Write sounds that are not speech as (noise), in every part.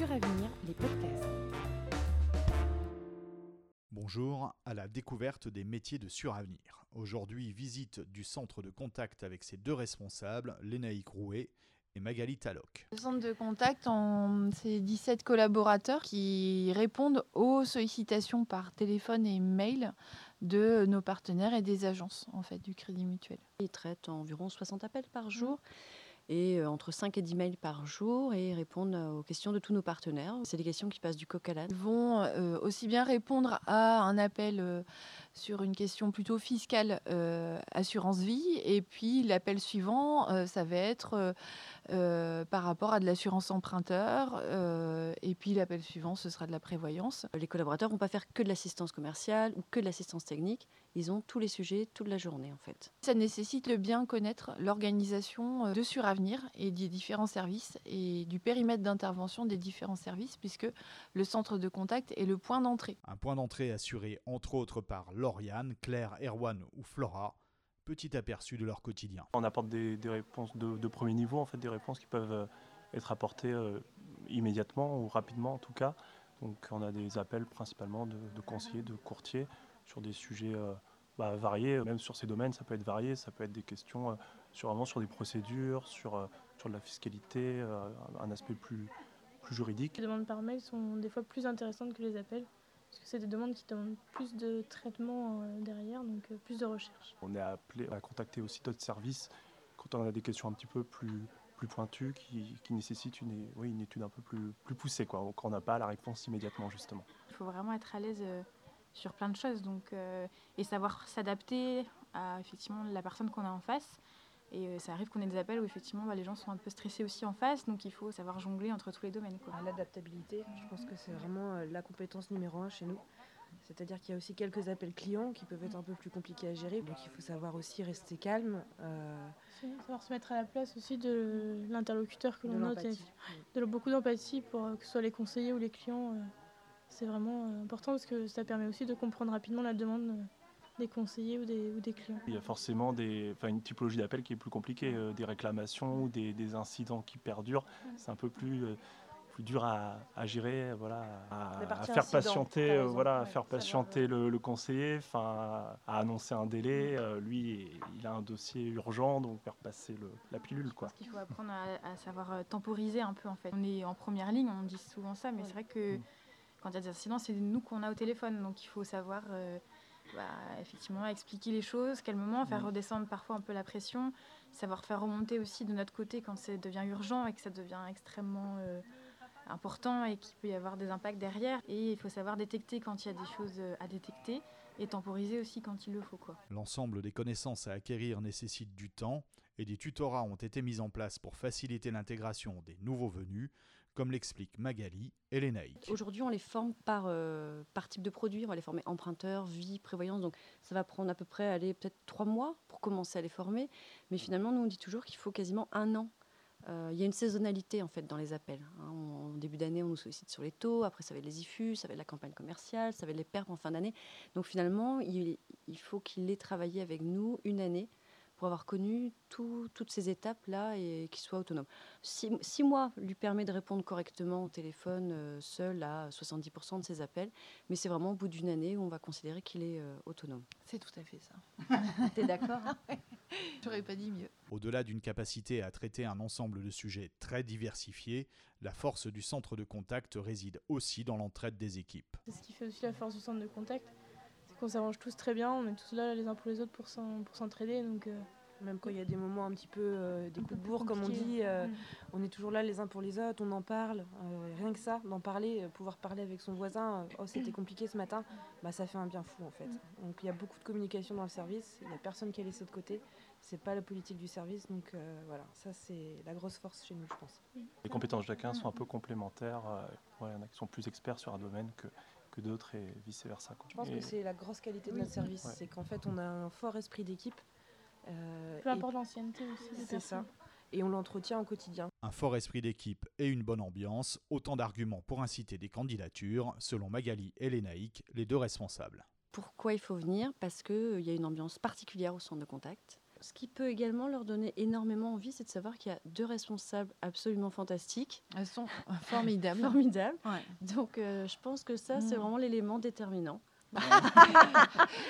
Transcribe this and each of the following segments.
Suravenir, les podcasts. Bonjour à la découverte des métiers de Suravenir. Aujourd'hui, visite du centre de contact avec ses deux responsables, Lénaïque Rouet et Magali Taloc. Le centre de contact, c'est 17 collaborateurs qui répondent aux sollicitations par téléphone et mail de nos partenaires et des agences en fait du Crédit Mutuel. Ils traitent environ 60 appels par jour et euh, entre 5 et 10 mails par jour et répondent euh, aux questions de tous nos partenaires. C'est des questions qui passent du coq à l'âne. Ils vont euh, aussi bien répondre à un appel sur une question plutôt fiscale, euh, assurance vie, et puis l'appel suivant, euh, ça va être euh, par rapport à de l'assurance emprunteur, euh, et puis l'appel suivant, ce sera de la prévoyance. Les collaborateurs ne vont pas faire que de l'assistance commerciale ou que de l'assistance technique. Ils ont tous les sujets toute la journée en fait. Ça nécessite de bien connaître l'organisation de Suravenir et des différents services et du périmètre d'intervention des différents services, puisque le centre de contact est le point d'entrée. Un point d'entrée assuré entre autres par Lauriane, Claire, Erwan ou Flora. Petit aperçu de leur quotidien. On apporte des, des réponses de, de premier niveau, en fait, des réponses qui peuvent euh, être apportées euh, immédiatement ou rapidement en tout cas. Donc on a des appels principalement de, de conseillers, de courtiers sur des sujets euh, bah, variés, même sur ces domaines ça peut être varié, ça peut être des questions euh, sur, vraiment sur des procédures, sur, euh, sur de la fiscalité, euh, un aspect plus, plus juridique. Les demandes par mail sont des fois plus intéressantes que les appels, parce que c'est des demandes qui demandent plus de traitement euh, derrière, donc euh, plus de recherche. On est appelé à contacter aussi d'autres services quand on a des questions un petit peu plus, plus pointues qui, qui nécessitent une, oui, une étude un peu plus, plus poussée, quoi, quand on n'a pas la réponse immédiatement justement. Il faut vraiment être à l'aise euh, sur plein de choses donc, euh, et savoir s'adapter à effectivement, la personne qu'on a en face. Et euh, ça arrive qu'on ait des appels où effectivement bah, les gens sont un peu stressés aussi en face, donc il faut savoir jongler entre tous les domaines. L'adaptabilité, je pense que c'est vraiment euh, la compétence numéro un chez nous. C'est-à-dire qu'il y a aussi quelques appels clients qui peuvent être un peu plus compliqués à gérer. Donc il faut savoir aussi rester calme. euh, savoir se mettre à la place aussi de l'interlocuteur que l'on note, et de beaucoup d'empathie pour que ce soit les conseillers ou les clients. C'est vraiment important parce que ça permet aussi de comprendre rapidement la demande euh, des conseillers ou des, ou des clients. Il y a forcément des, enfin, une typologie d'appels qui est plus compliquée, euh, des réclamations ou des, des incidents qui perdurent. C'est un peu plus, euh, plus dur à, à gérer, voilà, à, faire incident, patienter, euh, voilà, à faire patienter le, le conseiller, enfin, à annoncer un délai. Euh, lui, il a un dossier urgent, donc faire passer le- la pilule, quoi. Qu'il faut apprendre à, à savoir temporiser un peu en fait. On est en première ligne, on dit souvent ça, mais c'est vrai que Mm. quand il y a des incidents, c'est nous qu'on a au téléphone, donc il faut savoir euh, bah, effectivement expliquer les choses calmement, faire Mm. redescendre parfois un peu la pression, savoir faire remonter aussi de notre côté quand ça devient urgent et que ça devient extrêmement euh, important et qu'il peut y avoir des impacts derrière. Et il faut savoir détecter quand il y a des choses euh, à détecter et temporiser aussi quand il le faut. L'ensemble des connaissances à acquérir nécessite du temps et des tutorats ont été mis en place pour faciliter l'intégration des nouveaux venus, comme l'expliquent Magali et Lénaïque. Aujourd'hui, on les forme par, euh, par type de produit. On va les former emprunteur, vie, prévoyance. Donc ça va prendre à peu près aller peut-être trois mois pour commencer à les former. Mais finalement, nous, on dit toujours qu'il faut quasiment un an. Euh, Il y a une saisonnalité en fait dans les appels. hein. En début d'année, on nous sollicite sur les taux. Après, ça va être les IFU, ça va être la campagne commerciale, ça va être les pertes en fin d'année. Donc finalement, il, il faut qu'il ait travaillé avec nous une année pour avoir connu tout- toutes ces étapes-là et qu'il soit autonome. Six, six mois lui permet de répondre correctement au téléphone euh, seul à 70% de ses appels, mais c'est vraiment au bout d'une année où on va considérer qu'il est euh, autonome. C'est tout à fait ça. (laughs) T'es d'accord J'aurais pas dit mieux. Au-delà d'une capacité à traiter un ensemble de sujets très diversifiés, la force du centre de contact réside aussi dans l'entraide des équipes. C'est ce qui fait aussi la force du centre de contact, qu'on s'arrange tous très bien, on est tous là les uns pour les autres pour s'en- pour s'entraider. Donc, euh, Même quand il y a des moments un petit peu euh, des coups de bourre, comme on dit, euh, Mm. on est toujours là les uns pour les autres, on en parle. euh, rien que ça, d'en parler, euh, pouvoir parler avec son voisin, euh, oh c'était compliqué ce matin, bah, ça fait un bien fou en fait. Donc il y a beaucoup de communication dans le service, il n'y a personne qui a laissé de côté, c'est pas la politique du service, donc euh, voilà, ça c'est la grosse force chez nous je pense. Les compétences de chacun sont un peu complémentaires. euh, ouais, il y en a qui sont plus experts sur un domaine que, que d'autres et vice-versa. quoi. Je pense Et- que c'est la grosse qualité de Oui. notre service, Ouais. c'est qu'en fait on a un fort esprit d'équipe. euh, peu et importe l'ancienneté aussi. C'est ça. et on l'entretient au quotidien. Un fort esprit d'équipe et une bonne ambiance, autant d'arguments pour inciter des candidatures, selon Magali et Lénaïque, les deux responsables. Pourquoi il faut venir? Parce qu'il y a une ambiance particulière au centre de contact. Ce qui peut également leur donner énormément envie, c'est de savoir qu'il y a deux responsables absolument fantastiques, Elles sont (laughs) formidables. formidables. Ouais. Donc euh, je pense que ça, c'est Mm. vraiment l'élément déterminant. (laughs)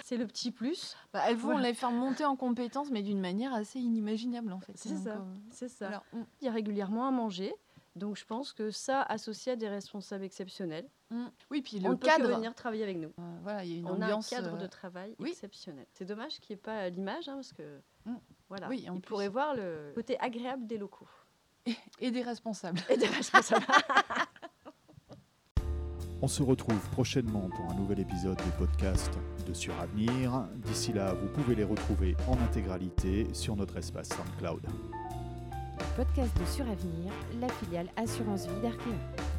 c'est le petit plus. Bah, elles vont Voilà. les faire monter en compétences, mais d'une manière assez inimaginable en fait. C'est ça. euh, C'est ça. Mm. Il y a régulièrement à manger. Donc je pense que ça, associé à des responsables exceptionnels, Mm. Oui, puis on le ne peut que cadre. venir travailler avec nous. euh, voilà, il y a une on ambiance. a un cadre euh, de travail oui. exceptionnel. C'est dommage qu'il n'y ait pas l'image, hein, parce que Mm. voilà, Oui, en il plus. pourrait voir le côté agréable des locaux et des responsables. et des responsables. (laughs) On se retrouve prochainement pour un nouvel épisode du podcast de Suravenir. D'ici là, vous pouvez les retrouver en intégralité sur notre espace SoundCloud. Podcast de Suravenir, la filiale Assurance Vie d'Arkea.